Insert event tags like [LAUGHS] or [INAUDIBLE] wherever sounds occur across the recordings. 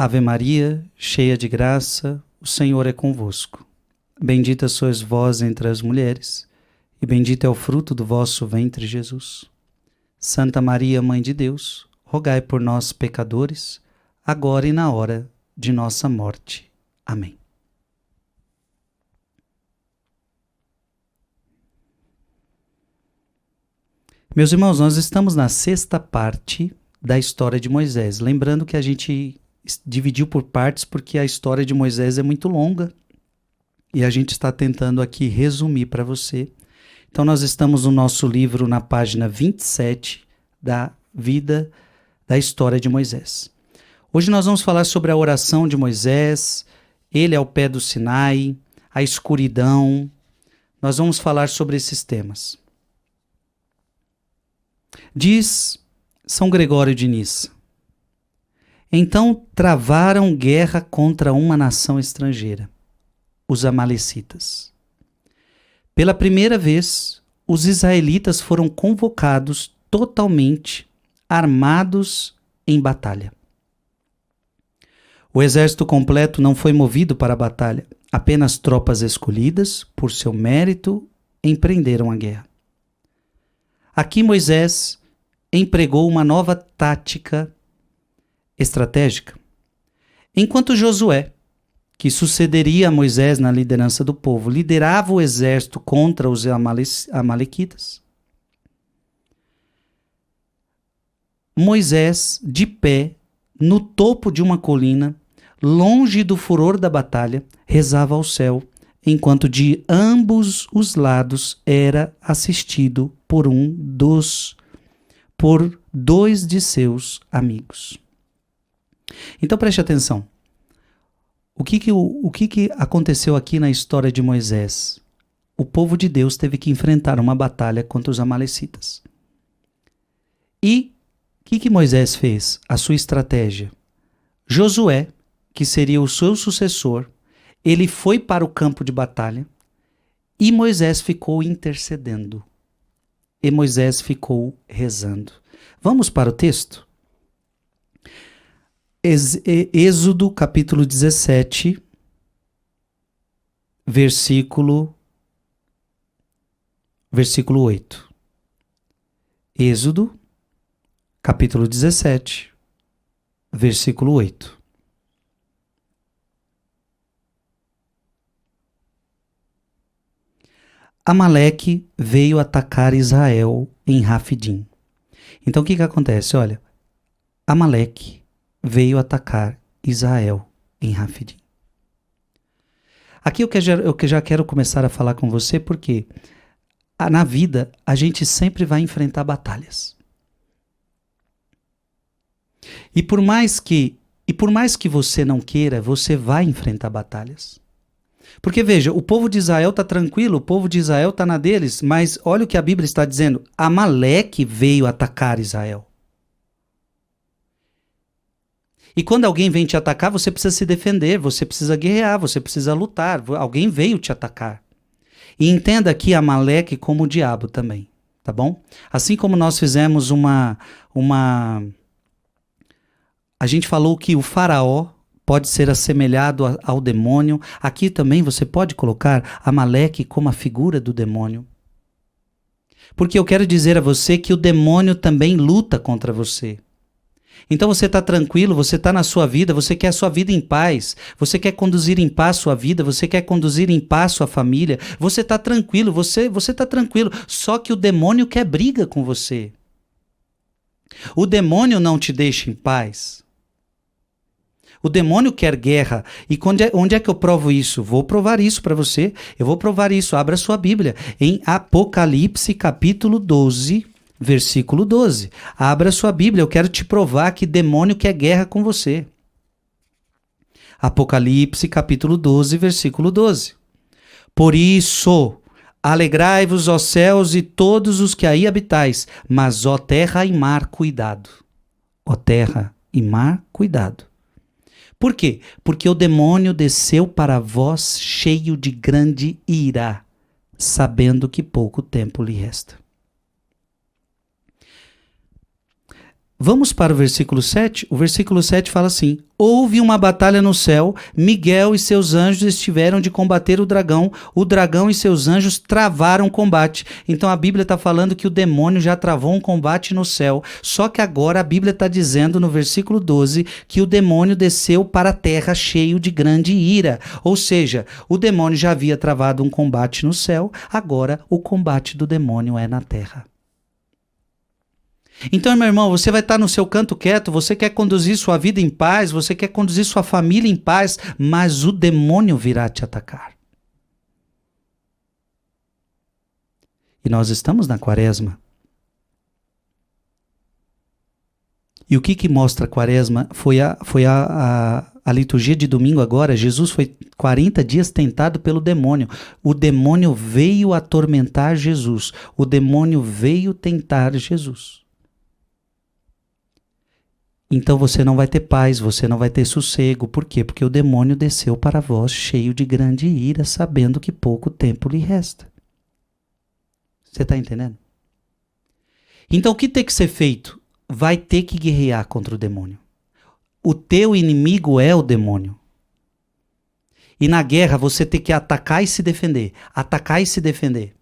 Ave Maria, cheia de graça, o Senhor é convosco. Bendita sois vós entre as mulheres, e bendito é o fruto do vosso ventre, Jesus. Santa Maria, Mãe de Deus, rogai por nós, pecadores, agora e na hora de nossa morte. Amém. Meus irmãos, nós estamos na sexta parte da história de Moisés. Lembrando que a gente dividiu por partes porque a história de Moisés é muito longa e a gente está tentando aqui resumir para você. Então, nós estamos no nosso livro na página 27 da vida da história de Moisés. Hoje nós vamos falar sobre a oração de Moisés, ele ao pé do Sinai, a escuridão. Nós vamos falar sobre esses temas. Diz São Gregório de Nissa: então travaram guerra contra uma nação estrangeira, os Amalecitas. Pela primeira vez, os israelitas foram convocados totalmente armados em batalha. O exército completo não foi movido para a batalha, apenas tropas escolhidas, por seu mérito, empreenderam a guerra. Aqui Moisés empregou uma nova tática estratégica. Enquanto Josué, que sucederia a Moisés na liderança do povo, liderava o exército contra os Amalequitas, Moisés, de pé, no topo de uma colina, longe do furor da batalha, rezava ao céu, enquanto de ambos os lados era assistido por um dos por dois de seus amigos. Então preste atenção. O que que, o, o que que aconteceu aqui na história de Moisés? O povo de Deus teve que enfrentar uma batalha contra os Amalecitas. E o que, que Moisés fez? A sua estratégia. Josué, que seria o seu sucessor, ele foi para o campo de batalha e Moisés ficou intercedendo. E Moisés ficou rezando. Vamos para o texto? Êxodo capítulo 17, versículo versículo 8. Êxodo capítulo 17, versículo 8. Amaleque veio atacar Israel em Rafidim. Então o que que acontece? Olha, Amaleque veio atacar Israel em Rafidim. Aqui eu que, já, eu que já quero começar a falar com você porque na vida a gente sempre vai enfrentar batalhas. E por mais que e por mais que você não queira, você vai enfrentar batalhas. Porque veja, o povo de Israel está tranquilo, o povo de Israel está na deles, mas olha o que a Bíblia está dizendo: Amaleque veio atacar Israel. E quando alguém vem te atacar, você precisa se defender, você precisa guerrear, você precisa lutar. Alguém veio te atacar. E entenda aqui Amaleque como o diabo também, tá bom? Assim como nós fizemos uma uma a gente falou que o faraó pode ser assemelhado ao demônio. Aqui também você pode colocar Amaleque como a figura do demônio. Porque eu quero dizer a você que o demônio também luta contra você. Então você está tranquilo, você está na sua vida, você quer a sua vida em paz, você quer conduzir em paz sua vida, você quer conduzir em paz sua família, você está tranquilo, você você está tranquilo. Só que o demônio quer briga com você. O demônio não te deixa em paz. O demônio quer guerra. E onde é, onde é que eu provo isso? Vou provar isso para você. Eu vou provar isso. Abra sua Bíblia. Em Apocalipse, capítulo 12, versículo 12. Abra sua Bíblia, eu quero te provar que demônio quer guerra com você. Apocalipse, capítulo 12, versículo 12. Por isso, alegrai-vos, ó céus e todos os que aí habitais, mas ó terra e mar, cuidado. Ó terra e mar, cuidado. Por quê? Porque o demônio desceu para vós cheio de grande ira, sabendo que pouco tempo lhe resta. Vamos para o versículo 7? O versículo 7 fala assim: Houve uma batalha no céu, Miguel e seus anjos estiveram de combater o dragão, o dragão e seus anjos travaram o combate. Então a Bíblia está falando que o demônio já travou um combate no céu, só que agora a Bíblia está dizendo no versículo 12 que o demônio desceu para a terra cheio de grande ira. Ou seja, o demônio já havia travado um combate no céu, agora o combate do demônio é na terra. Então, meu irmão, você vai estar no seu canto quieto, você quer conduzir sua vida em paz, você quer conduzir sua família em paz, mas o demônio virá te atacar. E nós estamos na quaresma. E o que, que mostra a quaresma foi, a, foi a, a, a liturgia de domingo agora. Jesus foi 40 dias tentado pelo demônio. O demônio veio atormentar Jesus. O demônio veio tentar Jesus então você não vai ter paz, você não vai ter sossego. Por quê? Porque o demônio desceu para vós cheio de grande ira, sabendo que pouco tempo lhe resta. Você está entendendo? Então o que tem que ser feito? Vai ter que guerrear contra o demônio. O teu inimigo é o demônio. E na guerra você tem que atacar e se defender. Atacar e se defender.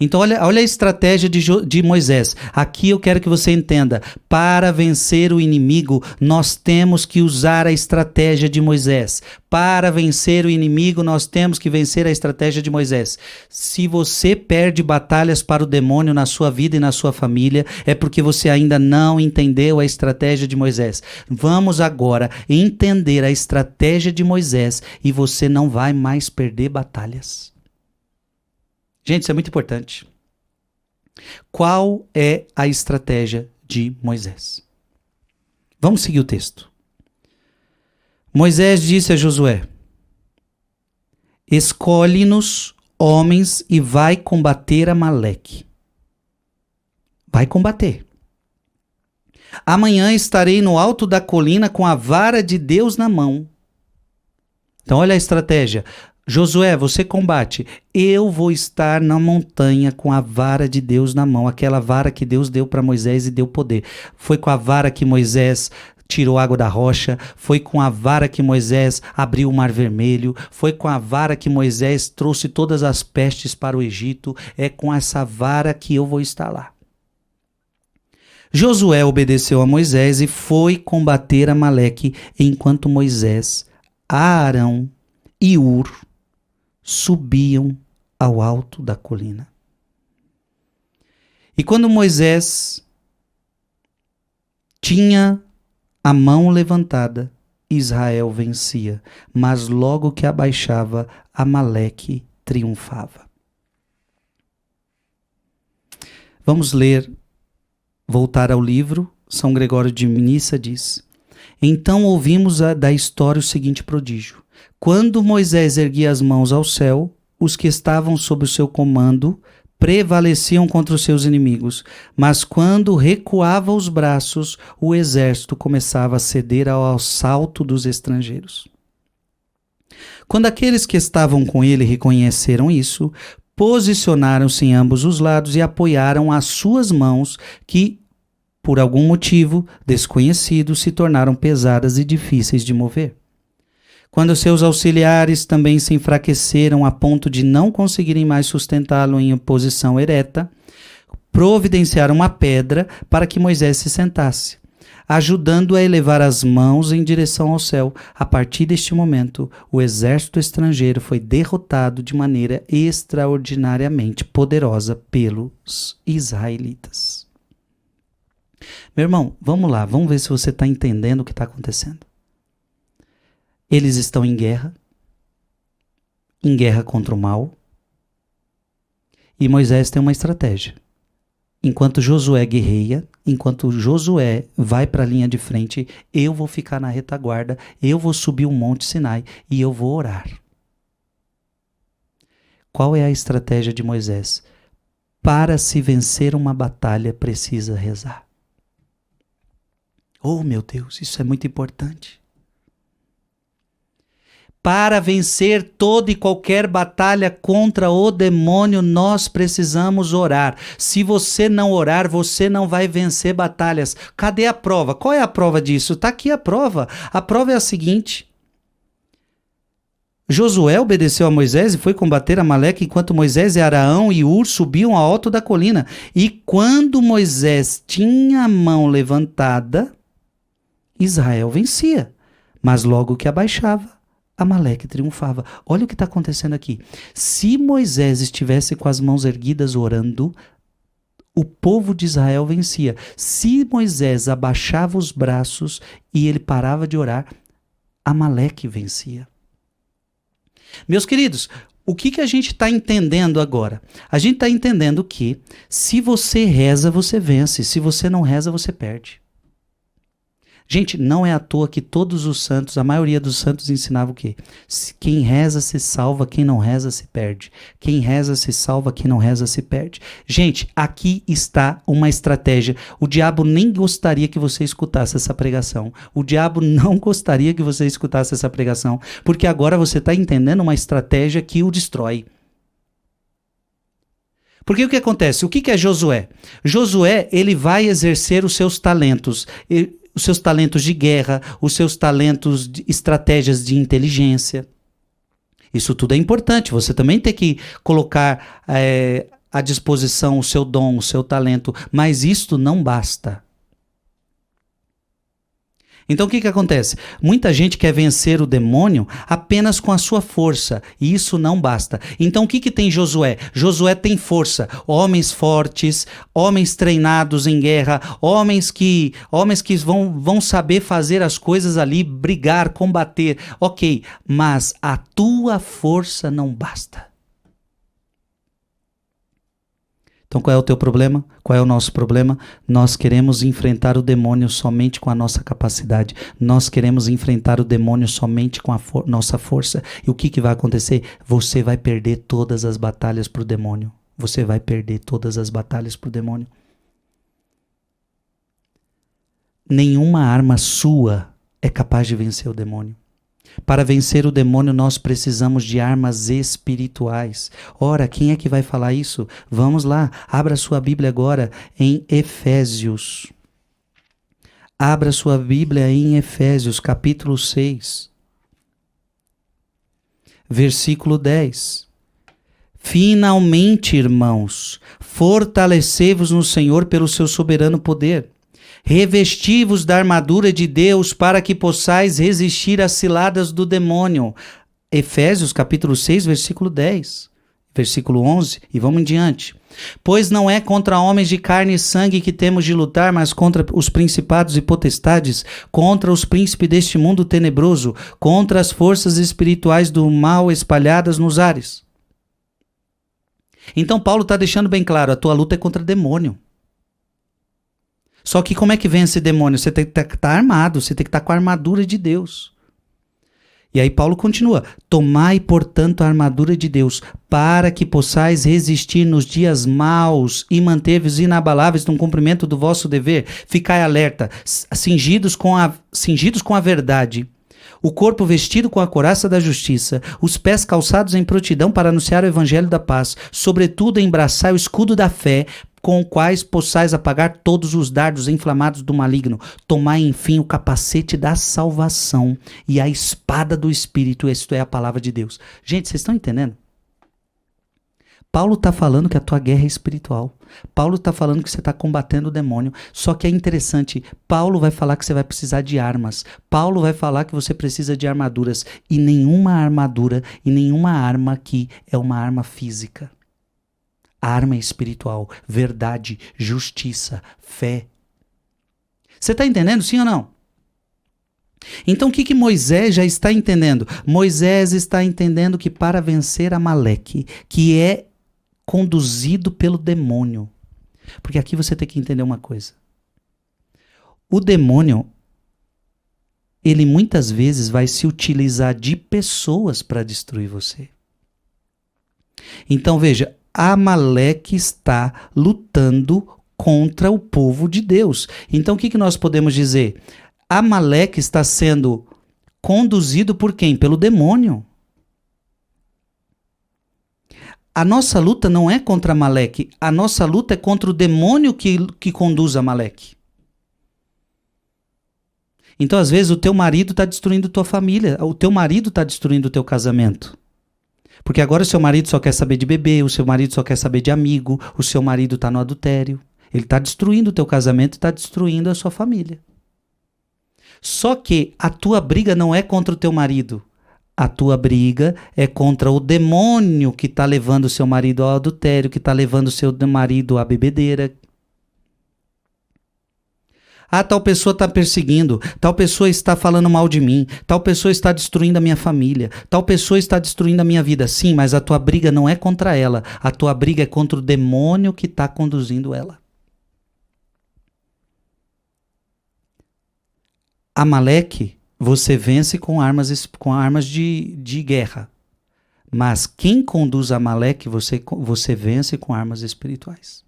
Então, olha, olha a estratégia de, de Moisés. Aqui eu quero que você entenda: para vencer o inimigo, nós temos que usar a estratégia de Moisés. Para vencer o inimigo, nós temos que vencer a estratégia de Moisés. Se você perde batalhas para o demônio na sua vida e na sua família, é porque você ainda não entendeu a estratégia de Moisés. Vamos agora entender a estratégia de Moisés e você não vai mais perder batalhas. Gente, isso é muito importante. Qual é a estratégia de Moisés? Vamos seguir o texto. Moisés disse a Josué: Escolhe-nos homens e vai combater Amaleque. Vai combater. Amanhã estarei no alto da colina com a vara de Deus na mão. Então, olha a estratégia. Josué, você combate. Eu vou estar na montanha com a vara de Deus na mão, aquela vara que Deus deu para Moisés e deu poder. Foi com a vara que Moisés tirou água da rocha, foi com a vara que Moisés abriu o mar vermelho, foi com a vara que Moisés trouxe todas as pestes para o Egito, é com essa vara que eu vou estar lá. Josué obedeceu a Moisés e foi combater Amaleque, enquanto Moisés, Arão e Ur subiam ao alto da colina. E quando Moisés tinha a mão levantada, Israel vencia, mas logo que abaixava, Amaleque triunfava. Vamos ler, voltar ao livro. São Gregório de Nissa diz: Então ouvimos a, da história o seguinte prodígio. Quando Moisés erguia as mãos ao céu, os que estavam sob o seu comando prevaleciam contra os seus inimigos, mas quando recuava os braços, o exército começava a ceder ao assalto dos estrangeiros. Quando aqueles que estavam com ele reconheceram isso, posicionaram-se em ambos os lados e apoiaram as suas mãos, que, por algum motivo desconhecido, se tornaram pesadas e difíceis de mover. Quando seus auxiliares também se enfraqueceram a ponto de não conseguirem mais sustentá-lo em posição ereta, providenciaram uma pedra para que Moisés se sentasse, ajudando a elevar as mãos em direção ao céu. A partir deste momento, o exército estrangeiro foi derrotado de maneira extraordinariamente poderosa pelos israelitas. Meu irmão, vamos lá, vamos ver se você está entendendo o que está acontecendo. Eles estão em guerra, em guerra contra o mal. E Moisés tem uma estratégia. Enquanto Josué guerreia, enquanto Josué vai para a linha de frente, eu vou ficar na retaguarda, eu vou subir o Monte Sinai e eu vou orar. Qual é a estratégia de Moisés? Para se vencer uma batalha, precisa rezar. Oh, meu Deus, isso é muito importante. Para vencer toda e qualquer batalha contra o demônio, nós precisamos orar. Se você não orar, você não vai vencer batalhas. Cadê a prova? Qual é a prova disso? Está aqui a prova. A prova é a seguinte: Josué obedeceu a Moisés e foi combater Amaleque enquanto Moisés e Araão e Ur subiam ao alto da colina. E quando Moisés tinha a mão levantada, Israel vencia. Mas logo que abaixava, Amaleque triunfava. Olha o que está acontecendo aqui. Se Moisés estivesse com as mãos erguidas orando, o povo de Israel vencia. Se Moisés abaixava os braços e ele parava de orar, Amaleque vencia. Meus queridos, o que, que a gente está entendendo agora? A gente está entendendo que se você reza, você vence. Se você não reza, você perde. Gente, não é à toa que todos os santos, a maioria dos santos ensinava o quê? Quem reza se salva, quem não reza se perde. Quem reza se salva, quem não reza se perde. Gente, aqui está uma estratégia. O diabo nem gostaria que você escutasse essa pregação. O diabo não [LAUGHS] gostaria que você escutasse essa pregação, porque agora você está entendendo uma estratégia que o destrói. Porque o que acontece? O que, que é Josué? Josué, ele vai exercer os seus talentos os seus talentos de guerra, os seus talentos de estratégias de inteligência. Isso tudo é importante. Você também tem que colocar é, à disposição o seu dom, o seu talento, mas isto não basta. Então o que, que acontece? Muita gente quer vencer o demônio apenas com a sua força, e isso não basta. Então o que, que tem Josué? Josué tem força, homens fortes, homens treinados em guerra, homens que, homens que vão, vão saber fazer as coisas ali, brigar, combater. Ok, mas a tua força não basta. Então qual é o teu problema? Qual é o nosso problema? Nós queremos enfrentar o demônio somente com a nossa capacidade. Nós queremos enfrentar o demônio somente com a for nossa força. E o que, que vai acontecer? Você vai perder todas as batalhas para o demônio. Você vai perder todas as batalhas para o demônio. Nenhuma arma sua é capaz de vencer o demônio. Para vencer o demônio, nós precisamos de armas espirituais. Ora, quem é que vai falar isso? Vamos lá, abra sua Bíblia agora em Efésios. Abra sua Bíblia em Efésios, capítulo 6, versículo 10. Finalmente, irmãos, fortalecei-vos no Senhor pelo seu soberano poder Revesti-vos da armadura de Deus para que possais resistir às ciladas do demônio. Efésios capítulo 6, versículo 10, versículo 11 e vamos em diante. Pois não é contra homens de carne e sangue que temos de lutar, mas contra os principados e potestades, contra os príncipes deste mundo tenebroso, contra as forças espirituais do mal espalhadas nos ares. Então Paulo está deixando bem claro: a tua luta é contra demônio. Só que como é que vem esse demônio? Você tem que estar tá, tá armado, você tem que estar tá com a armadura de Deus. E aí Paulo continua: Tomai, portanto, a armadura de Deus, para que possais resistir nos dias maus e manter-vos inabaláveis no cumprimento do vosso dever. Ficai alerta, cingidos com a, cingidos com a verdade. O corpo vestido com a coraça da justiça, os pés calçados em prontidão para anunciar o evangelho da paz, sobretudo embraçai o escudo da fé, com quais possais apagar todos os dardos inflamados do maligno. Tomai, enfim, o capacete da salvação e a espada do Espírito, isto é a palavra de Deus. Gente, vocês estão entendendo? Paulo está falando que a tua guerra é espiritual. Paulo está falando que você está combatendo o demônio. Só que é interessante, Paulo vai falar que você vai precisar de armas. Paulo vai falar que você precisa de armaduras. E nenhuma armadura e nenhuma arma aqui é uma arma física arma espiritual, verdade, justiça, fé. Você está entendendo, sim ou não? Então o que, que Moisés já está entendendo? Moisés está entendendo que para vencer Amaleque, que é conduzido pelo demônio. Porque aqui você tem que entender uma coisa. O demônio, ele muitas vezes vai se utilizar de pessoas para destruir você. Então veja, Amaleque está lutando contra o povo de Deus. Então o que, que nós podemos dizer? Amaleque está sendo conduzido por quem? Pelo demônio. A nossa luta não é contra Maleque, a nossa luta é contra o demônio que, que conduz a Maleque. Então, às vezes, o teu marido está destruindo tua família, o teu marido está destruindo o teu casamento. Porque agora o seu marido só quer saber de beber, o seu marido só quer saber de amigo, o seu marido está no adultério. Ele está destruindo o teu casamento e está destruindo a sua família. Só que a tua briga não é contra o teu marido. A tua briga é contra o demônio que está levando o seu marido ao adultério, que está levando o seu marido à bebedeira. Ah, tal pessoa está perseguindo, tal pessoa está falando mal de mim, tal pessoa está destruindo a minha família, tal pessoa está destruindo a minha vida. Sim, mas a tua briga não é contra ela, a tua briga é contra o demônio que está conduzindo ela. Amaleque, você vence com armas, com armas de, de guerra. Mas quem conduz Amaleque, você, você vence com armas espirituais.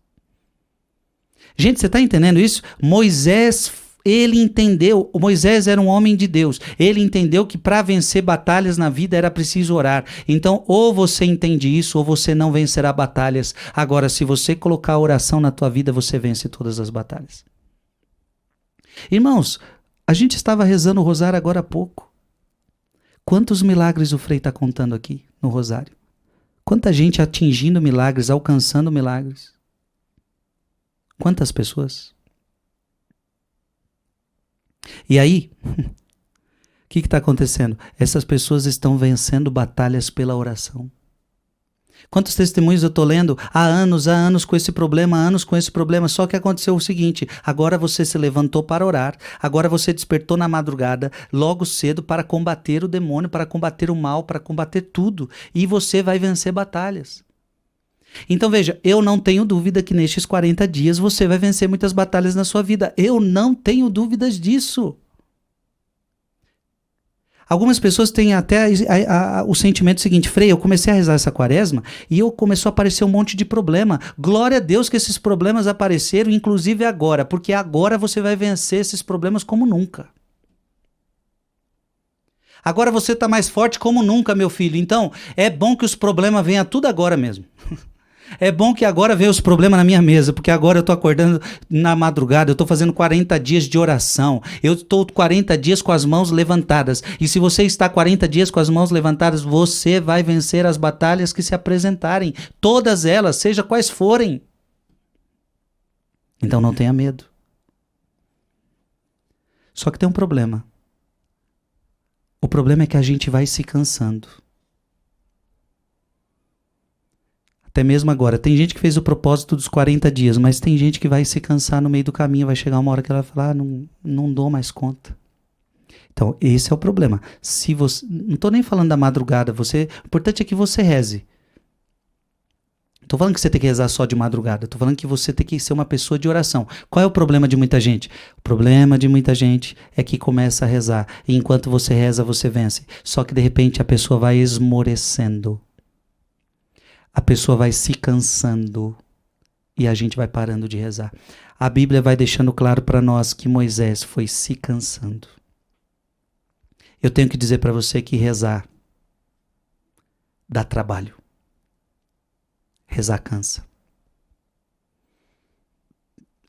Gente, você está entendendo isso? Moisés, ele entendeu. Moisés era um homem de Deus. Ele entendeu que para vencer batalhas na vida era preciso orar. Então, ou você entende isso, ou você não vencerá batalhas. Agora, se você colocar a oração na tua vida, você vence todas as batalhas. Irmãos, a gente estava rezando o rosário agora há pouco. Quantos milagres o Frei está contando aqui no rosário? Quanta gente atingindo milagres, alcançando milagres? Quantas pessoas? E aí, o [LAUGHS] que está acontecendo? Essas pessoas estão vencendo batalhas pela oração. Quantos testemunhos eu estou lendo há anos, há anos com esse problema, há anos com esse problema, só que aconteceu o seguinte: agora você se levantou para orar, agora você despertou na madrugada, logo cedo, para combater o demônio, para combater o mal, para combater tudo, e você vai vencer batalhas. Então veja, eu não tenho dúvida que nestes 40 dias você vai vencer muitas batalhas na sua vida. Eu não tenho dúvidas disso. Algumas pessoas têm até a, a, a, o sentimento seguinte: Frei, eu comecei a rezar essa quaresma e eu começou a aparecer um monte de problema. Glória a Deus que esses problemas apareceram, inclusive agora, porque agora você vai vencer esses problemas como nunca. Agora você está mais forte como nunca, meu filho. Então, é bom que os problemas venham tudo agora mesmo. [LAUGHS] É bom que agora veio os problemas na minha mesa, porque agora eu tô acordando na madrugada, eu tô fazendo 40 dias de oração. Eu estou 40 dias com as mãos levantadas. E se você está 40 dias com as mãos levantadas, você vai vencer as batalhas que se apresentarem, todas elas, seja quais forem. Então não tenha medo. Só que tem um problema. O problema é que a gente vai se cansando. Até mesmo agora. Tem gente que fez o propósito dos 40 dias, mas tem gente que vai se cansar no meio do caminho, vai chegar uma hora que ela vai falar, ah, não, não dou mais conta. Então, esse é o problema. Se você, não estou nem falando da madrugada, você, o importante é que você reze. Estou falando que você tem que rezar só de madrugada. Estou falando que você tem que ser uma pessoa de oração. Qual é o problema de muita gente? O problema de muita gente é que começa a rezar. E enquanto você reza, você vence. Só que de repente a pessoa vai esmorecendo a pessoa vai se cansando e a gente vai parando de rezar. A Bíblia vai deixando claro para nós que Moisés foi se cansando. Eu tenho que dizer para você que rezar dá trabalho. Rezar cansa.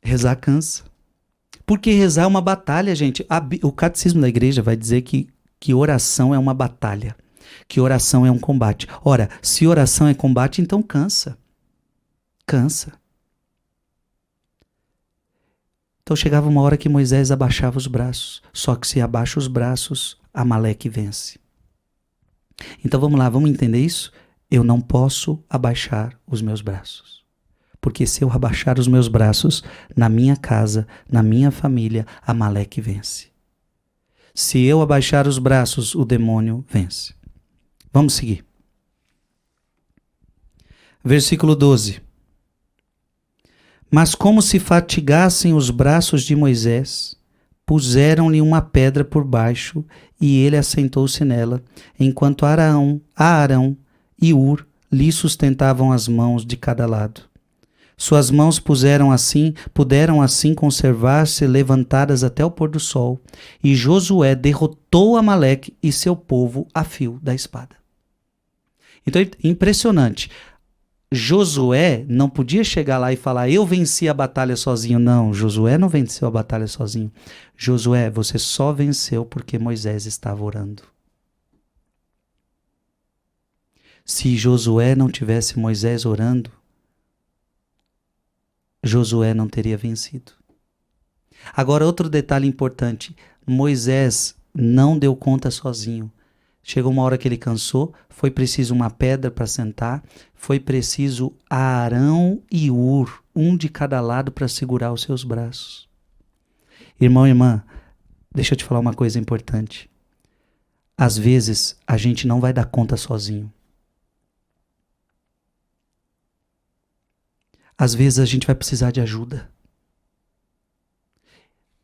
Rezar cansa. Porque rezar é uma batalha, gente. o catecismo da igreja vai dizer que, que oração é uma batalha que oração é um combate. Ora, se oração é combate, então cansa. Cansa. Então chegava uma hora que Moisés abaixava os braços. Só que se abaixa os braços, Amaleque vence. Então vamos lá, vamos entender isso? Eu não posso abaixar os meus braços. Porque se eu abaixar os meus braços, na minha casa, na minha família, Amaleque vence. Se eu abaixar os braços, o demônio vence. Vamos seguir. Versículo 12. Mas como se fatigassem os braços de Moisés, puseram-lhe uma pedra por baixo, e ele assentou-se nela, enquanto Arão, Arão e Ur lhe sustentavam as mãos de cada lado. Suas mãos puseram assim, puderam assim conservar-se levantadas até o pôr do sol, e Josué derrotou Amaleque e seu povo a fio da espada. Então, impressionante. Josué não podia chegar lá e falar: Eu venci a batalha sozinho. Não, Josué não venceu a batalha sozinho. Josué, você só venceu porque Moisés estava orando. Se Josué não tivesse Moisés orando, Josué não teria vencido. Agora, outro detalhe importante: Moisés não deu conta sozinho. Chegou uma hora que ele cansou, foi preciso uma pedra para sentar, foi preciso Arão e Ur, um de cada lado para segurar os seus braços. Irmão e irmã, deixa eu te falar uma coisa importante. Às vezes a gente não vai dar conta sozinho. Às vezes a gente vai precisar de ajuda.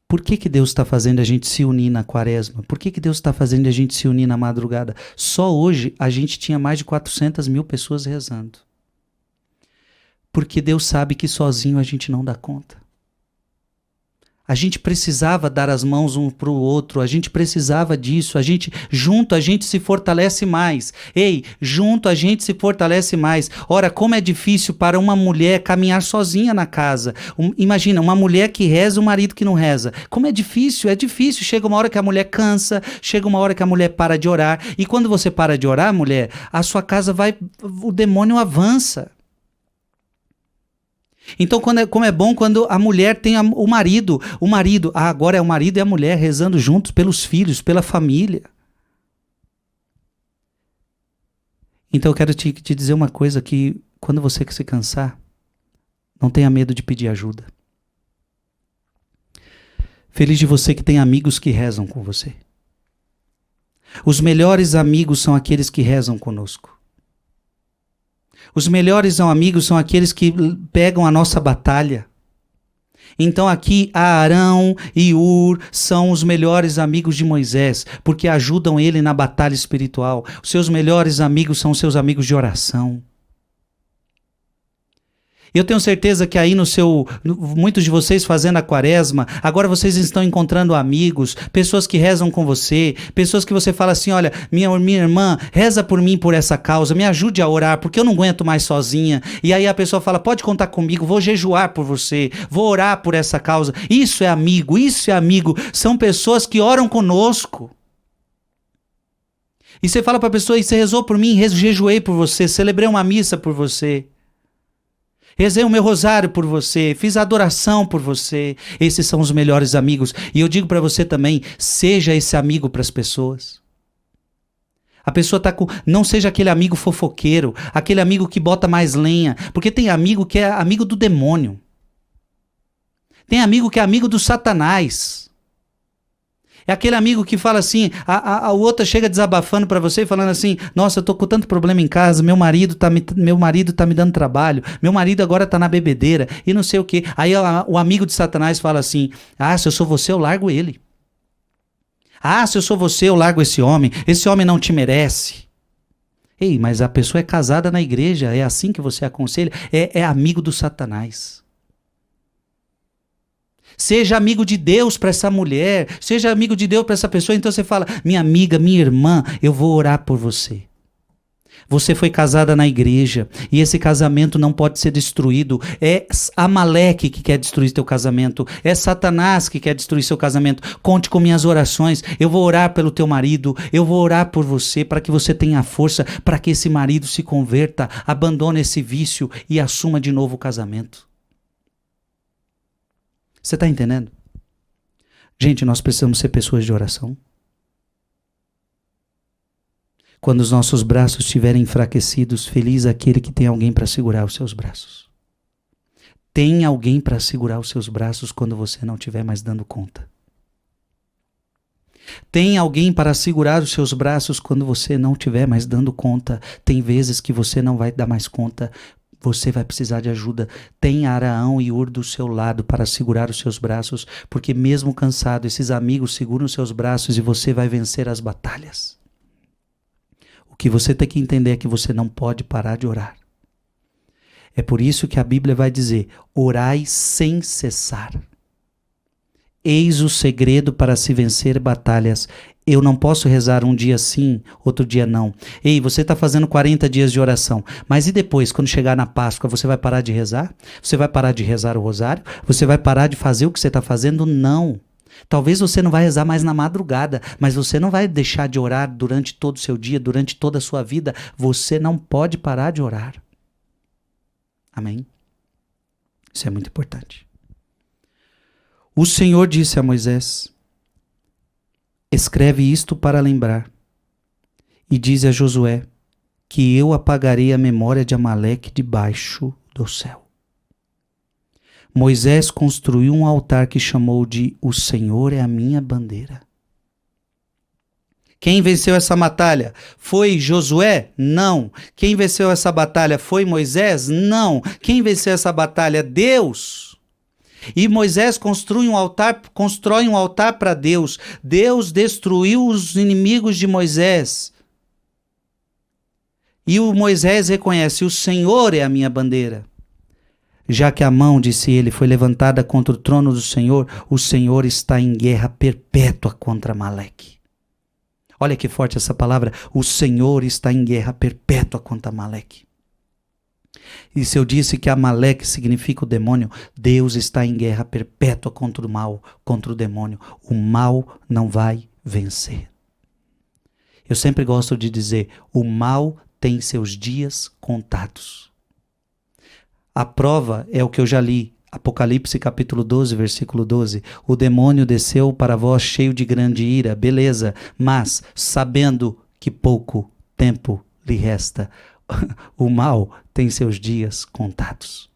Por que, que Deus está fazendo a gente se unir na quaresma? Por que, que Deus está fazendo a gente se unir na madrugada? Só hoje a gente tinha mais de 400 mil pessoas rezando. Porque Deus sabe que sozinho a gente não dá conta. A gente precisava dar as mãos um para o outro, a gente precisava disso, a gente junto a gente se fortalece mais. Ei, junto a gente se fortalece mais. Ora, como é difícil para uma mulher caminhar sozinha na casa. Um, imagina, uma mulher que reza, um marido que não reza. Como é difícil, é difícil. Chega uma hora que a mulher cansa, chega uma hora que a mulher para de orar, e quando você para de orar, mulher, a sua casa vai o demônio avança. Então, quando é, como é bom quando a mulher tem a, o marido, o marido, ah, agora é o marido e a mulher rezando juntos pelos filhos, pela família. Então, eu quero te, te dizer uma coisa: que quando você se cansar, não tenha medo de pedir ajuda. Feliz de você que tem amigos que rezam com você. Os melhores amigos são aqueles que rezam conosco. Os melhores amigos são aqueles que pegam a nossa batalha. Então aqui Arão e Ur são os melhores amigos de Moisés, porque ajudam ele na batalha espiritual. Os seus melhores amigos são seus amigos de oração. Eu tenho certeza que aí no seu. Muitos de vocês fazendo a quaresma, agora vocês estão encontrando amigos, pessoas que rezam com você, pessoas que você fala assim: olha, minha, minha irmã, reza por mim por essa causa, me ajude a orar, porque eu não aguento mais sozinha. E aí a pessoa fala: pode contar comigo, vou jejuar por você, vou orar por essa causa. Isso é amigo, isso é amigo. São pessoas que oram conosco. E você fala para a pessoa: e você rezou por mim, jejuei por você, celebrei uma missa por você. Rezei o meu rosário por você, fiz adoração por você. Esses são os melhores amigos. E eu digo para você também: seja esse amigo para as pessoas. A pessoa tá com. Não seja aquele amigo fofoqueiro, aquele amigo que bota mais lenha. Porque tem amigo que é amigo do demônio. Tem amigo que é amigo do Satanás. É aquele amigo que fala assim, a, a, a outra chega desabafando para você, falando assim: "Nossa, eu tô com tanto problema em casa, meu marido tá me, meu marido tá me dando trabalho, meu marido agora tá na bebedeira e não sei o quê". Aí a, o amigo de Satanás fala assim: "Ah, se eu sou você, eu largo ele". Ah, se eu sou você, eu largo esse homem. Esse homem não te merece. Ei, mas a pessoa é casada na igreja, é assim que você aconselha? É, é amigo do Satanás. Seja amigo de Deus para essa mulher, seja amigo de Deus para essa pessoa. Então você fala: minha amiga, minha irmã, eu vou orar por você. Você foi casada na igreja e esse casamento não pode ser destruído. É Amaleque que quer destruir teu casamento. É Satanás que quer destruir seu casamento. Conte com minhas orações. Eu vou orar pelo teu marido. Eu vou orar por você para que você tenha força para que esse marido se converta, abandone esse vício e assuma de novo o casamento. Você está entendendo? Gente, nós precisamos ser pessoas de oração. Quando os nossos braços estiverem enfraquecidos, feliz aquele que tem alguém para segurar os seus braços. Tem alguém para segurar os seus braços quando você não estiver mais dando conta. Tem alguém para segurar os seus braços quando você não estiver mais dando conta. Tem vezes que você não vai dar mais conta você vai precisar de ajuda. Tem Araão e Ur do seu lado para segurar os seus braços, porque mesmo cansado, esses amigos seguram os seus braços e você vai vencer as batalhas. O que você tem que entender é que você não pode parar de orar. É por isso que a Bíblia vai dizer: orai sem cessar. Eis o segredo para se vencer batalhas. Eu não posso rezar um dia sim, outro dia não. Ei, você está fazendo 40 dias de oração, mas e depois, quando chegar na Páscoa, você vai parar de rezar? Você vai parar de rezar o rosário? Você vai parar de fazer o que você está fazendo? Não. Talvez você não vai rezar mais na madrugada, mas você não vai deixar de orar durante todo o seu dia, durante toda a sua vida. Você não pode parar de orar. Amém? Isso é muito importante. O Senhor disse a Moisés: Escreve isto para lembrar. E diz a Josué: Que eu apagarei a memória de Amaleque debaixo do céu. Moisés construiu um altar que chamou de O Senhor é a minha bandeira. Quem venceu essa batalha? Foi Josué? Não. Quem venceu essa batalha foi Moisés? Não. Quem venceu essa batalha? Deus. E Moisés constrói um altar, constrói um altar para Deus. Deus destruiu os inimigos de Moisés. E o Moisés reconhece: "O Senhor é a minha bandeira". Já que a mão, disse ele, foi levantada contra o trono do Senhor, o Senhor está em guerra perpétua contra Maleque. Olha que forte essa palavra. O Senhor está em guerra perpétua contra Maleque. E se eu disse que Amaleque significa o demônio, Deus está em guerra perpétua contra o mal, contra o demônio. O mal não vai vencer. Eu sempre gosto de dizer: o mal tem seus dias contados. A prova é o que eu já li. Apocalipse capítulo 12, versículo 12. O demônio desceu para vós cheio de grande ira, beleza, mas sabendo que pouco tempo lhe resta, [LAUGHS] o mal tem seus dias contados.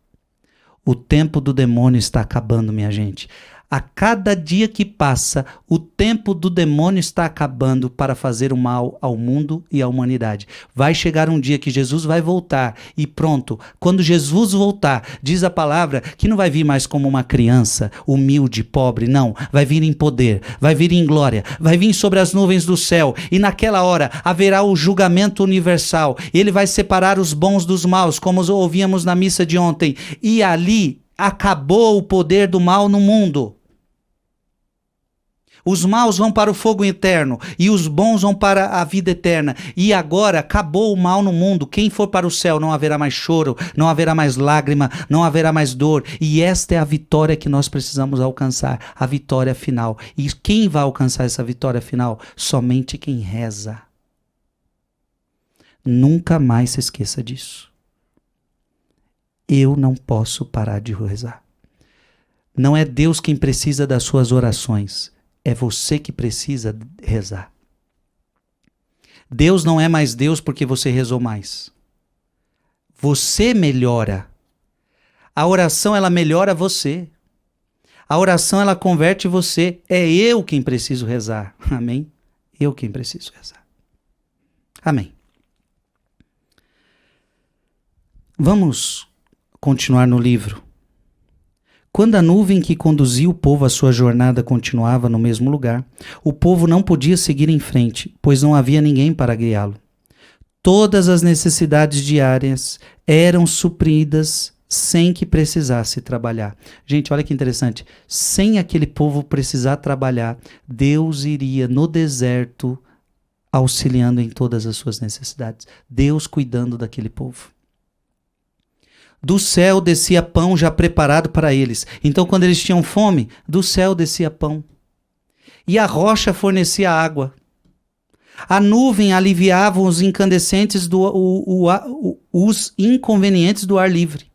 O tempo do demônio está acabando, minha gente. A cada dia que passa, o tempo do demônio está acabando para fazer o mal ao mundo e à humanidade. Vai chegar um dia que Jesus vai voltar e pronto. Quando Jesus voltar, diz a palavra que não vai vir mais como uma criança, humilde, pobre, não. Vai vir em poder, vai vir em glória, vai vir sobre as nuvens do céu e naquela hora haverá o julgamento universal. Ele vai separar os bons dos maus, como ouvíamos na missa de ontem. E ali acabou o poder do mal no mundo. Os maus vão para o fogo eterno e os bons vão para a vida eterna. E agora acabou o mal no mundo. Quem for para o céu não haverá mais choro, não haverá mais lágrima, não haverá mais dor. E esta é a vitória que nós precisamos alcançar a vitória final. E quem vai alcançar essa vitória final? Somente quem reza. Nunca mais se esqueça disso. Eu não posso parar de rezar. Não é Deus quem precisa das suas orações é você que precisa rezar. Deus não é mais Deus porque você rezou mais. Você melhora. A oração ela melhora você. A oração ela converte você. É eu quem preciso rezar. [LAUGHS] Amém? Eu quem preciso rezar. Amém. Vamos continuar no livro. Quando a nuvem que conduzia o povo à sua jornada continuava no mesmo lugar, o povo não podia seguir em frente, pois não havia ninguém para guiá-lo. Todas as necessidades diárias eram supridas sem que precisasse trabalhar. Gente, olha que interessante. Sem aquele povo precisar trabalhar, Deus iria no deserto auxiliando em todas as suas necessidades. Deus cuidando daquele povo. Do céu descia pão já preparado para eles. Então, quando eles tinham fome, do céu descia pão. E a rocha fornecia água. A nuvem aliviava os incandescentes do o, o, o, os inconvenientes do ar livre.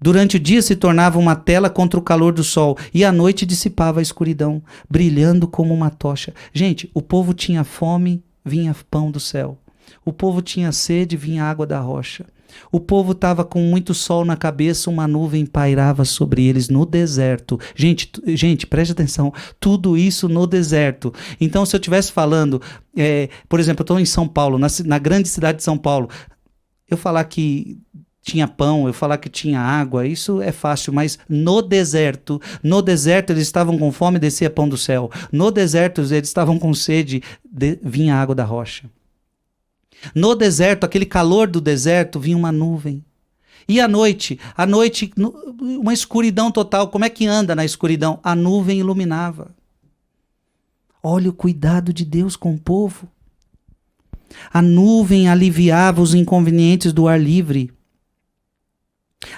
Durante o dia se tornava uma tela contra o calor do sol e à noite dissipava a escuridão, brilhando como uma tocha. Gente, o povo tinha fome, vinha pão do céu. O povo tinha sede, vinha água da rocha. O povo estava com muito sol na cabeça, uma nuvem pairava sobre eles no deserto. Gente, gente, preste atenção, tudo isso no deserto. Então, se eu estivesse falando, é, por exemplo, eu estou em São Paulo, na, na grande cidade de São Paulo, eu falar que tinha pão, eu falar que tinha água, isso é fácil, mas no deserto, no deserto eles estavam com fome, descia pão do céu. No deserto eles estavam com sede, de, vinha água da rocha. No deserto, aquele calor do deserto, vinha uma nuvem. E à noite, à noite, uma escuridão total. Como é que anda na escuridão? A nuvem iluminava. Olha o cuidado de Deus com o povo. A nuvem aliviava os inconvenientes do ar livre.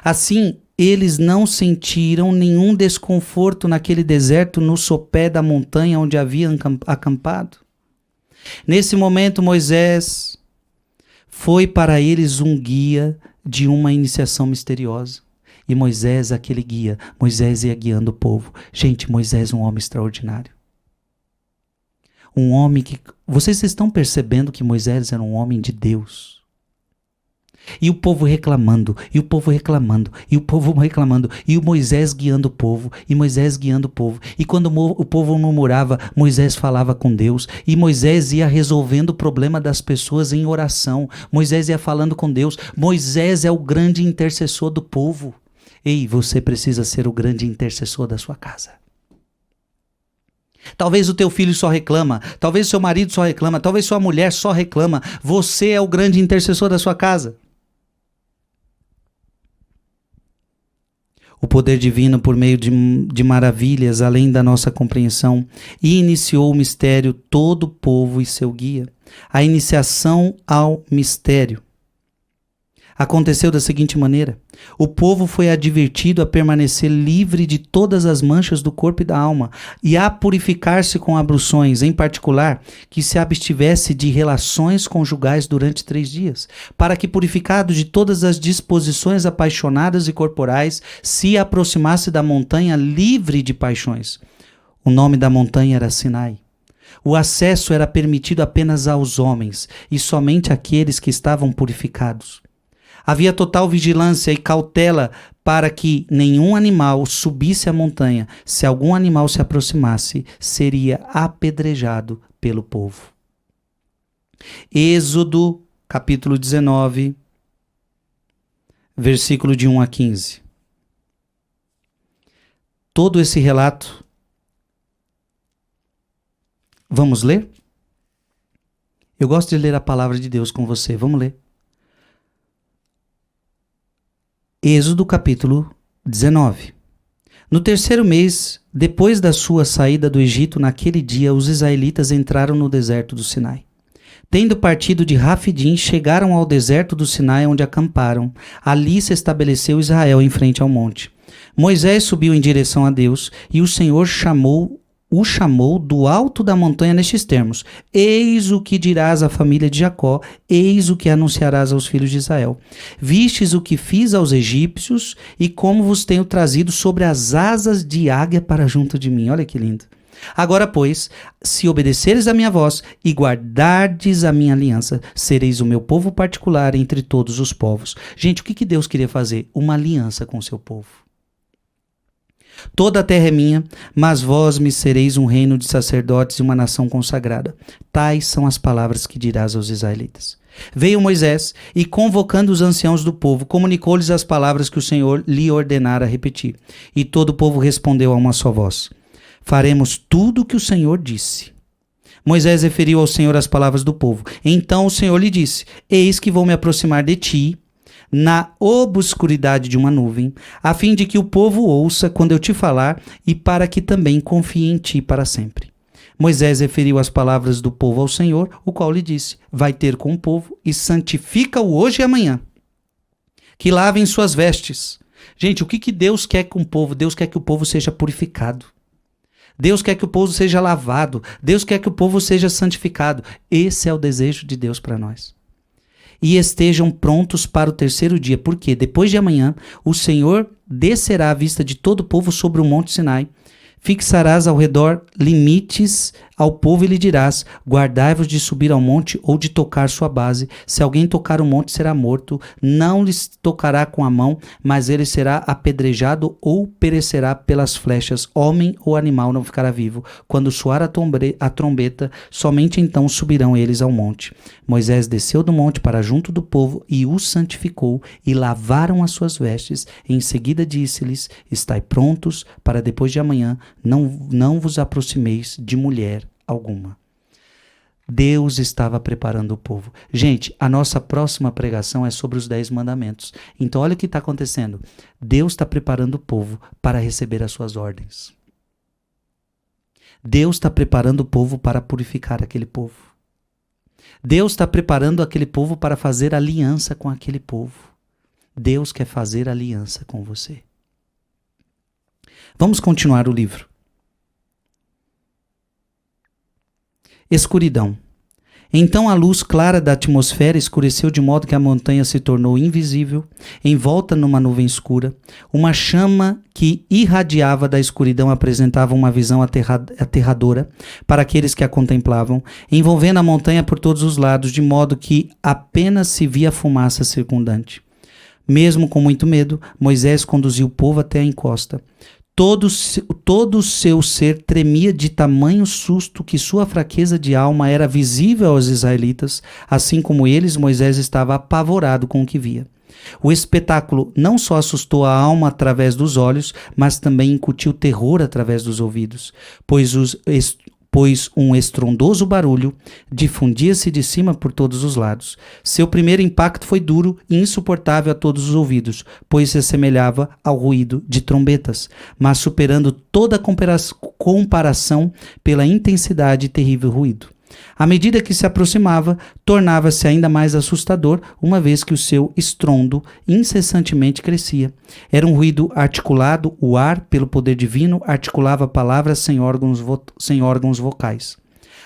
Assim, eles não sentiram nenhum desconforto naquele deserto no sopé da montanha onde haviam acampado. Nesse momento, Moisés foi para eles um guia de uma iniciação misteriosa. E Moisés, aquele guia, Moisés ia guiando o povo. Gente, Moisés é um homem extraordinário. Um homem que. Vocês estão percebendo que Moisés era um homem de Deus. E o povo reclamando, e o povo reclamando, e o povo [LAUGHS] reclamando, e o Moisés guiando o povo, e Moisés guiando o povo. E quando o povo murmurava, Moisés falava com Deus, e Moisés ia resolvendo o problema das pessoas em oração. Moisés ia falando com Deus. Moisés é o grande intercessor do povo. Ei, você precisa ser o grande intercessor da sua casa. Talvez o teu filho só reclama, talvez o seu marido só reclama, talvez sua mulher só reclama. Você é o grande intercessor da sua casa. O poder divino por meio de, de maravilhas além da nossa compreensão, e iniciou o mistério todo o povo e seu guia. A iniciação ao mistério aconteceu da seguinte maneira: o povo foi advertido a permanecer livre de todas as manchas do corpo e da alma e a purificar-se com abluções, em particular, que se abstivesse de relações conjugais durante três dias, para que, purificado de todas as disposições apaixonadas e corporais, se aproximasse da montanha livre de paixões. O nome da montanha era Sinai. O acesso era permitido apenas aos homens e somente àqueles que estavam purificados. Havia total vigilância e cautela para que nenhum animal subisse a montanha. Se algum animal se aproximasse, seria apedrejado pelo povo. Êxodo, capítulo 19, versículo de 1 a 15. Todo esse relato. Vamos ler? Eu gosto de ler a palavra de Deus com você. Vamos ler. Êxodo capítulo 19. No terceiro mês, depois da sua saída do Egito, naquele dia os israelitas entraram no deserto do Sinai. Tendo partido de Rafidim, chegaram ao deserto do Sinai, onde acamparam. Ali se estabeleceu Israel em frente ao monte. Moisés subiu em direção a Deus, e o Senhor chamou o chamou do alto da montanha nestes termos: Eis o que dirás à família de Jacó, eis o que anunciarás aos filhos de Israel. Vistes o que fiz aos egípcios e como vos tenho trazido sobre as asas de águia para junto de mim. Olha que lindo. Agora, pois, se obedeceres a minha voz e guardardes a minha aliança, sereis o meu povo particular entre todos os povos. Gente, o que, que Deus queria fazer? Uma aliança com o seu povo. Toda a terra é minha, mas vós me sereis um reino de sacerdotes e uma nação consagrada. Tais são as palavras que dirás aos israelitas. Veio Moisés e, convocando os anciãos do povo, comunicou-lhes as palavras que o Senhor lhe ordenara repetir. E todo o povo respondeu a uma só voz: Faremos tudo o que o Senhor disse. Moisés referiu ao Senhor as palavras do povo. Então o Senhor lhe disse: Eis que vou me aproximar de ti na obscuridade de uma nuvem, a fim de que o povo ouça quando eu te falar e para que também confie em ti para sempre. Moisés referiu as palavras do povo ao Senhor, o qual lhe disse: Vai ter com o povo e santifica-o hoje e amanhã. Que lavem suas vestes. Gente, o que, que Deus quer com o povo? Deus quer que o povo seja purificado. Deus quer que o povo seja lavado. Deus quer que o povo seja santificado. Esse é o desejo de Deus para nós e estejam prontos para o terceiro dia, porque depois de amanhã o Senhor descerá à vista de todo o povo sobre o monte Sinai Fixarás ao redor limites ao povo e lhe dirás: Guardai-vos de subir ao monte ou de tocar sua base. Se alguém tocar o monte, será morto. Não lhes tocará com a mão, mas ele será apedrejado ou perecerá pelas flechas. Homem ou animal não ficará vivo. Quando soar a, a trombeta, somente então subirão eles ao monte. Moisés desceu do monte para junto do povo e o santificou, e lavaram as suas vestes. Em seguida disse-lhes: Estai prontos para depois de amanhã não, não vos aproximeis de mulher alguma. Deus estava preparando o povo. Gente, a nossa próxima pregação é sobre os Dez Mandamentos. Então, olha o que está acontecendo. Deus está preparando o povo para receber as suas ordens. Deus está preparando o povo para purificar aquele povo. Deus está preparando aquele povo para fazer aliança com aquele povo. Deus quer fazer aliança com você. Vamos continuar o livro. Escuridão. Então a luz clara da atmosfera escureceu de modo que a montanha se tornou invisível, envolta numa nuvem escura. Uma chama que irradiava da escuridão apresentava uma visão aterradora para aqueles que a contemplavam, envolvendo a montanha por todos os lados, de modo que apenas se via fumaça circundante. Mesmo com muito medo, Moisés conduziu o povo até a encosta. Todo, todo o seu ser tremia de tamanho susto que sua fraqueza de alma era visível aos israelitas, assim como eles, Moisés estava apavorado com o que via. O espetáculo não só assustou a alma através dos olhos, mas também incutiu terror através dos ouvidos, pois os, pois um estrondoso barulho difundia-se de cima por todos os lados. Seu primeiro impacto foi duro e insuportável a todos os ouvidos, pois se assemelhava ao ruído de trombetas, mas superando toda comparação pela intensidade e terrível ruído. À medida que se aproximava, tornava-se ainda mais assustador, uma vez que o seu estrondo incessantemente crescia. Era um ruído articulado, o ar, pelo poder divino, articulava palavras sem órgãos, sem órgãos vocais.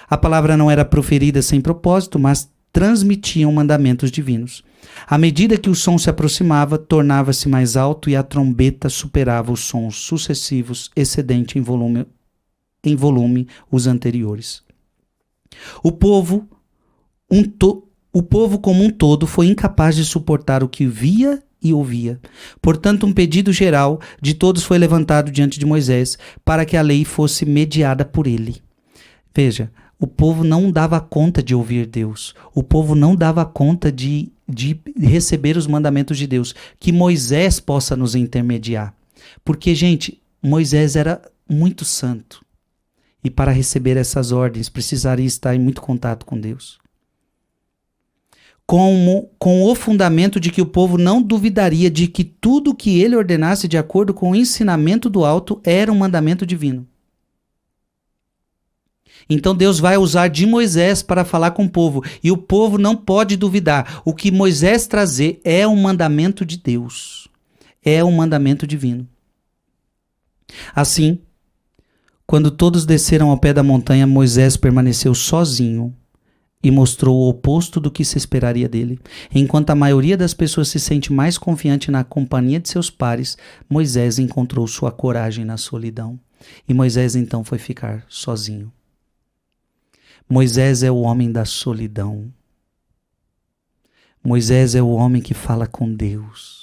A palavra não era proferida sem propósito, mas transmitiam mandamentos divinos. À medida que o som se aproximava, tornava-se mais alto e a trombeta superava os sons sucessivos, excedente em volume, em volume os anteriores. O povo, um to, o povo como um todo foi incapaz de suportar o que via e ouvia. Portanto, um pedido geral de todos foi levantado diante de Moisés para que a lei fosse mediada por ele. Veja, o povo não dava conta de ouvir Deus. O povo não dava conta de, de receber os mandamentos de Deus. Que Moisés possa nos intermediar. Porque, gente, Moisés era muito santo e para receber essas ordens precisaria estar em muito contato com Deus. Como, com o fundamento de que o povo não duvidaria de que tudo que ele ordenasse de acordo com o ensinamento do alto era um mandamento divino. Então Deus vai usar de Moisés para falar com o povo, e o povo não pode duvidar. O que Moisés trazer é um mandamento de Deus, é um mandamento divino. Assim, quando todos desceram ao pé da montanha, Moisés permaneceu sozinho e mostrou o oposto do que se esperaria dele. Enquanto a maioria das pessoas se sente mais confiante na companhia de seus pares, Moisés encontrou sua coragem na solidão. E Moisés então foi ficar sozinho. Moisés é o homem da solidão. Moisés é o homem que fala com Deus.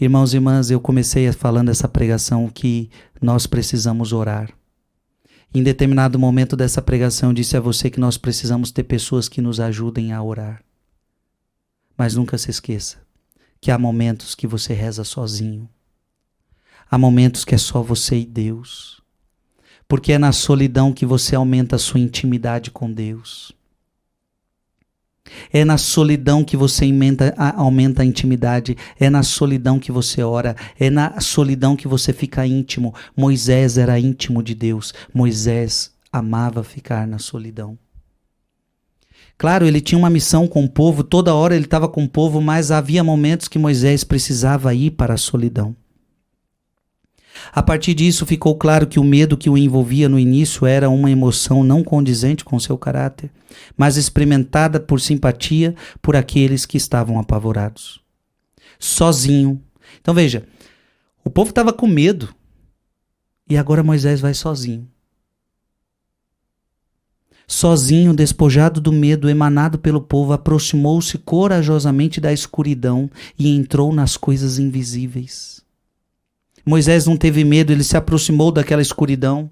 Irmãos e irmãs, eu comecei falando essa pregação que nós precisamos orar. Em determinado momento dessa pregação, eu disse a você que nós precisamos ter pessoas que nos ajudem a orar. Mas nunca se esqueça que há momentos que você reza sozinho. Há momentos que é só você e Deus. Porque é na solidão que você aumenta a sua intimidade com Deus. É na solidão que você emenda, aumenta a intimidade. É na solidão que você ora. É na solidão que você fica íntimo. Moisés era íntimo de Deus. Moisés amava ficar na solidão. Claro, ele tinha uma missão com o povo, toda hora ele estava com o povo, mas havia momentos que Moisés precisava ir para a solidão. A partir disso, ficou claro que o medo que o envolvia no início era uma emoção não condizente com seu caráter, mas experimentada por simpatia por aqueles que estavam apavorados. Sozinho. Então veja, o povo estava com medo e agora Moisés vai sozinho. Sozinho, despojado do medo emanado pelo povo, aproximou-se corajosamente da escuridão e entrou nas coisas invisíveis. Moisés não teve medo, ele se aproximou daquela escuridão.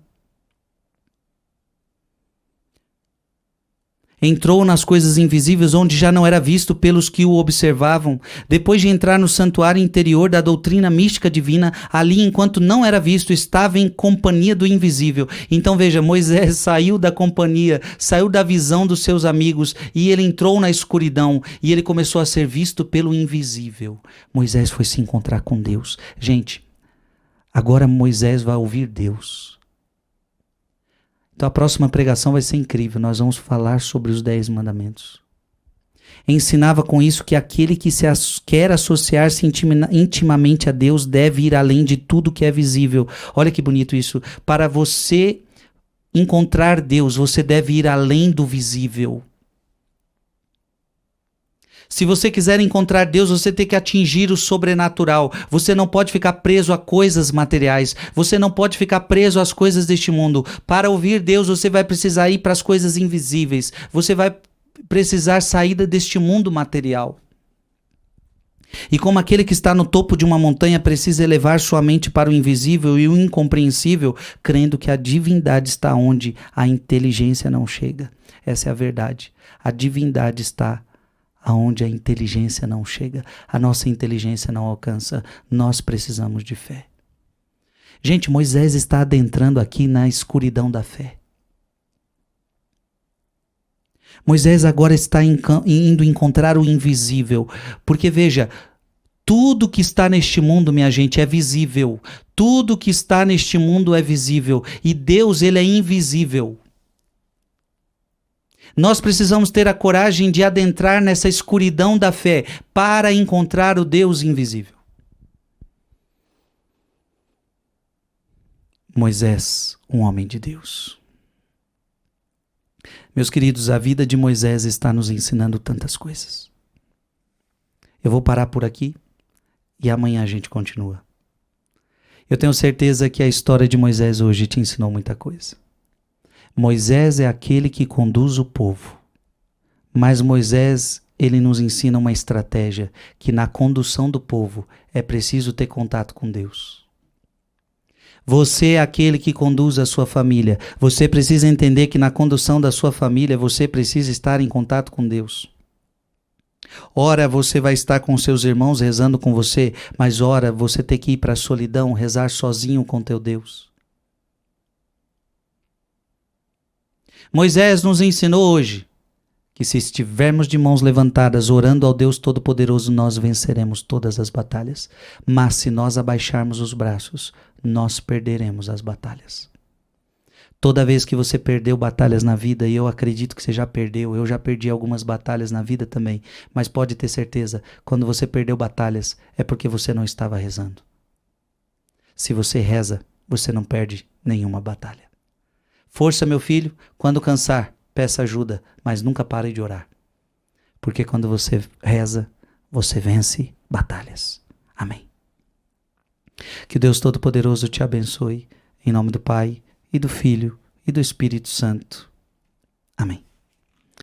Entrou nas coisas invisíveis onde já não era visto pelos que o observavam. Depois de entrar no santuário interior da doutrina mística divina, ali, enquanto não era visto, estava em companhia do invisível. Então veja, Moisés [LAUGHS] saiu da companhia, saiu da visão dos seus amigos e ele entrou na escuridão e ele começou a ser visto pelo invisível. Moisés foi se encontrar com Deus. Gente, agora Moisés vai ouvir Deus. Então a próxima pregação vai ser incrível. Nós vamos falar sobre os Dez Mandamentos. Ensinava com isso que aquele que se as, quer associar-se intimamente a Deus deve ir além de tudo que é visível. Olha que bonito isso. Para você encontrar Deus, você deve ir além do visível. Se você quiser encontrar Deus, você tem que atingir o sobrenatural. Você não pode ficar preso a coisas materiais. Você não pode ficar preso às coisas deste mundo. Para ouvir Deus, você vai precisar ir para as coisas invisíveis. Você vai precisar saída deste mundo material. E como aquele que está no topo de uma montanha precisa elevar sua mente para o invisível e o incompreensível, crendo que a divindade está onde a inteligência não chega. Essa é a verdade. A divindade está aonde a inteligência não chega, a nossa inteligência não alcança, nós precisamos de fé. Gente, Moisés está adentrando aqui na escuridão da fé. Moisés agora está indo encontrar o invisível, porque veja, tudo que está neste mundo, minha gente, é visível. Tudo que está neste mundo é visível e Deus, ele é invisível. Nós precisamos ter a coragem de adentrar nessa escuridão da fé para encontrar o Deus invisível. Moisés, um homem de Deus. Meus queridos, a vida de Moisés está nos ensinando tantas coisas. Eu vou parar por aqui e amanhã a gente continua. Eu tenho certeza que a história de Moisés hoje te ensinou muita coisa. Moisés é aquele que conduz o povo. Mas Moisés, ele nos ensina uma estratégia que na condução do povo é preciso ter contato com Deus. Você é aquele que conduz a sua família. Você precisa entender que na condução da sua família você precisa estar em contato com Deus. Ora, você vai estar com seus irmãos rezando com você, mas ora, você tem que ir para a solidão, rezar sozinho com teu Deus. Moisés nos ensinou hoje que se estivermos de mãos levantadas orando ao Deus Todo-Poderoso, nós venceremos todas as batalhas. Mas se nós abaixarmos os braços, nós perderemos as batalhas. Toda vez que você perdeu batalhas na vida, e eu acredito que você já perdeu, eu já perdi algumas batalhas na vida também, mas pode ter certeza, quando você perdeu batalhas, é porque você não estava rezando. Se você reza, você não perde nenhuma batalha. Força, meu filho, quando cansar, peça ajuda, mas nunca pare de orar. Porque quando você reza, você vence batalhas. Amém. Que Deus Todo-Poderoso te abençoe, em nome do Pai, e do Filho, e do Espírito Santo. Amém.